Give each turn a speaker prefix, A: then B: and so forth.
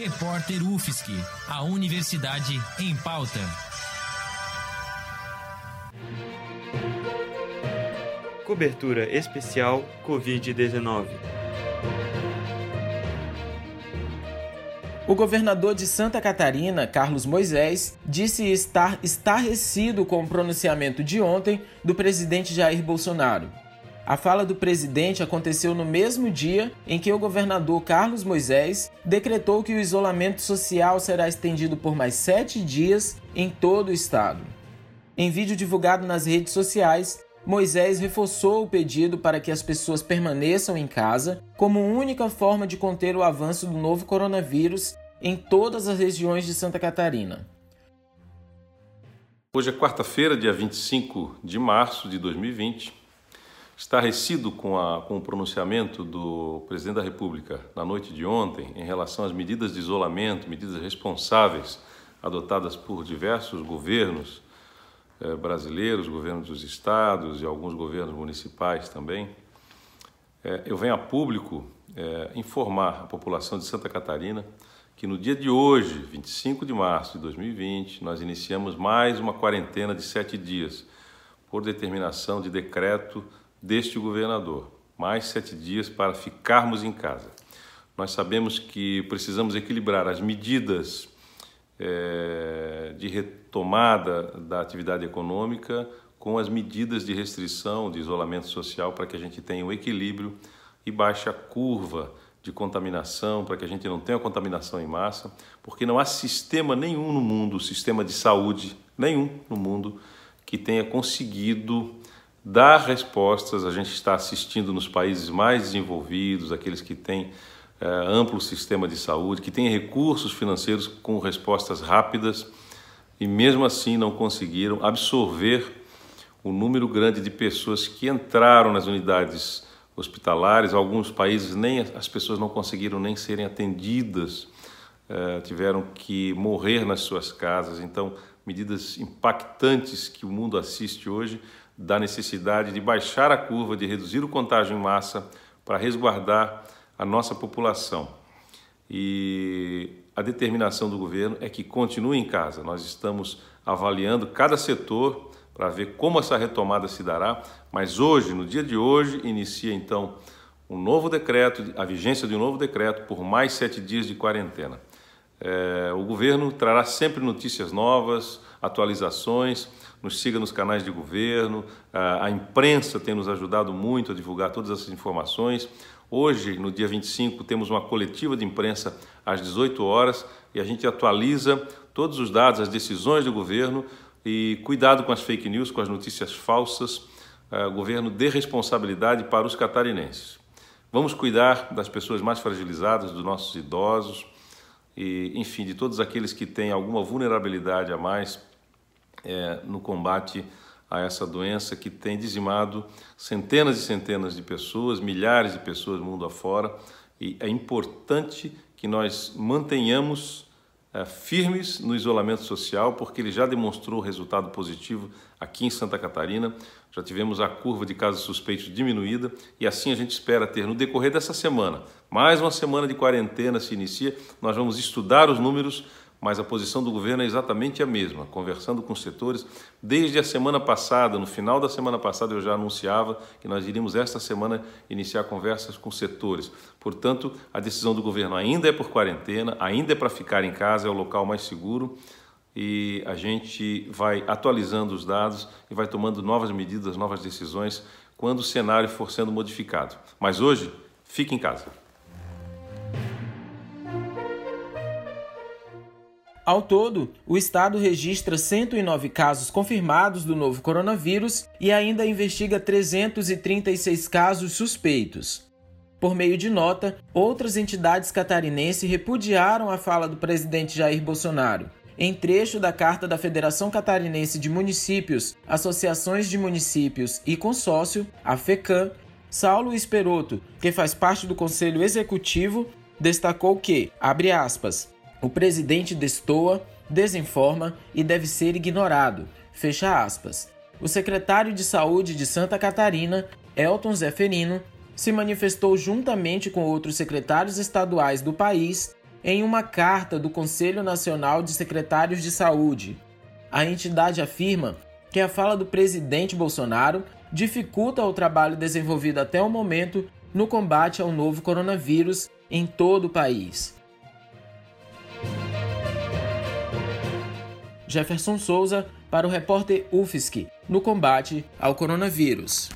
A: Repórter UFSC, a Universidade em Pauta.
B: Cobertura especial Covid-19.
C: O governador de Santa Catarina, Carlos Moisés, disse estar estarrecido com o pronunciamento de ontem do presidente Jair Bolsonaro. A fala do presidente aconteceu no mesmo dia em que o governador Carlos Moisés decretou que o isolamento social será estendido por mais sete dias em todo o estado. Em vídeo divulgado nas redes sociais, Moisés reforçou o pedido para que as pessoas permaneçam em casa como única forma de conter o avanço do novo coronavírus em todas as regiões de Santa Catarina.
D: Hoje é quarta-feira, dia 25 de março de 2020 estarrecido com, a, com o pronunciamento do presidente da República na noite de ontem em relação às medidas de isolamento, medidas responsáveis adotadas por diversos governos eh, brasileiros, governos dos estados e alguns governos municipais também. Eh, eu venho a público eh, informar a população de Santa Catarina que no dia de hoje, 25 de março de 2020, nós iniciamos mais uma quarentena de sete dias, por determinação de decreto deste governador. Mais sete dias para ficarmos em casa. Nós sabemos que precisamos equilibrar as medidas é, de retomada da atividade econômica com as medidas de restrição, de isolamento social, para que a gente tenha um equilíbrio e baixe a curva de contaminação, para que a gente não tenha contaminação em massa, porque não há sistema nenhum no mundo, sistema de saúde nenhum no mundo, que tenha conseguido dar respostas. A gente está assistindo nos países mais desenvolvidos, aqueles que têm é, amplo sistema de saúde, que têm recursos financeiros com respostas rápidas e mesmo assim não conseguiram absorver o número grande de pessoas que entraram nas unidades hospitalares. Alguns países nem as pessoas não conseguiram nem serem atendidas, é, tiveram que morrer nas suas casas. Então, medidas impactantes que o mundo assiste hoje da necessidade de baixar a curva, de reduzir o contágio em massa para resguardar a nossa população. E a determinação do governo é que continue em casa. Nós estamos avaliando cada setor para ver como essa retomada se dará, mas hoje, no dia de hoje, inicia então um novo decreto, a vigência de um novo decreto por mais sete dias de quarentena. É, o governo trará sempre notícias novas, atualizações nos siga nos canais de governo, a imprensa tem nos ajudado muito a divulgar todas essas informações. Hoje, no dia 25, temos uma coletiva de imprensa às 18 horas e a gente atualiza todos os dados, as decisões do governo e cuidado com as fake news, com as notícias falsas. O governo dê responsabilidade para os catarinenses. Vamos cuidar das pessoas mais fragilizadas, dos nossos idosos e, enfim, de todos aqueles que têm alguma vulnerabilidade a mais é, no combate a essa doença que tem dizimado centenas e centenas de pessoas, milhares de pessoas mundo afora, e é importante que nós mantenhamos firmes no isolamento social, porque ele já demonstrou resultado positivo aqui em Santa Catarina. Já tivemos a curva de casos suspeitos diminuída e assim a gente espera ter no decorrer dessa semana, mais uma semana de quarentena se inicia. Nós vamos estudar os números mas a posição do governo é exatamente a mesma. Conversando com os setores, desde a semana passada, no final da semana passada, eu já anunciava que nós iríamos esta semana iniciar conversas com setores. Portanto, a decisão do governo ainda é por quarentena, ainda é para ficar em casa, é o local mais seguro e a gente vai atualizando os dados e vai tomando novas medidas, novas decisões quando o cenário for sendo modificado. Mas hoje, fique em casa.
C: Ao todo, o estado registra 109 casos confirmados do novo coronavírus e ainda investiga 336 casos suspeitos. Por meio de nota, outras entidades catarinenses repudiaram a fala do presidente Jair Bolsonaro. Em trecho da carta da Federação Catarinense de Municípios, Associações de Municípios e Consórcio, a FECAM, Saulo Esperoto, que faz parte do Conselho Executivo, destacou que, abre aspas, o presidente destoa, desinforma e deve ser ignorado. Fecha aspas. O secretário de Saúde de Santa Catarina, Elton Zeferino, se manifestou juntamente com outros secretários estaduais do país em uma carta do Conselho Nacional de Secretários de Saúde. A entidade afirma que a fala do presidente Bolsonaro dificulta o trabalho desenvolvido até o momento no combate ao novo coronavírus em todo o país. Jefferson Souza para o repórter UFSC no combate ao coronavírus.